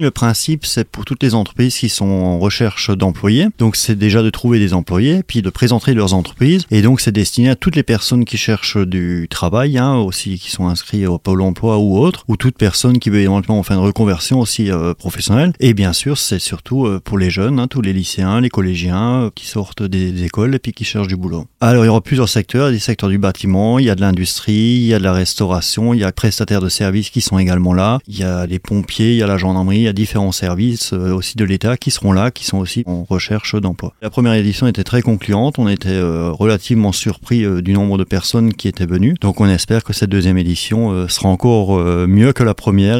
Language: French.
Le principe, c'est pour toutes les entreprises qui sont en recherche d'employés. Donc, c'est déjà de trouver des employés, puis de présenter leurs entreprises. Et donc, c'est destiné à toutes les personnes qui cherchent du travail, hein, aussi qui sont inscrits au Pôle emploi ou autre, ou toute personne qui veut éventuellement faire une reconversion aussi euh, professionnelle. Et bien sûr, c'est surtout euh, pour les jeunes, hein, tous les lycéens, les collégiens euh, qui sortent des, des, écoles et puis qui cherchent du boulot. Alors, il y aura plusieurs secteurs. Des secteurs du bâtiment, il y a de l'industrie, il y a de la restauration, il y a prestataires de services qui sont également là, il y a les pompiers, il y a la gendarmerie, différents services euh, aussi de l'État qui seront là, qui sont aussi en recherche d'emploi. La première édition était très concluante, on était euh, relativement surpris euh, du nombre de personnes qui étaient venues, donc on espère que cette deuxième édition sera encore mieux que la première.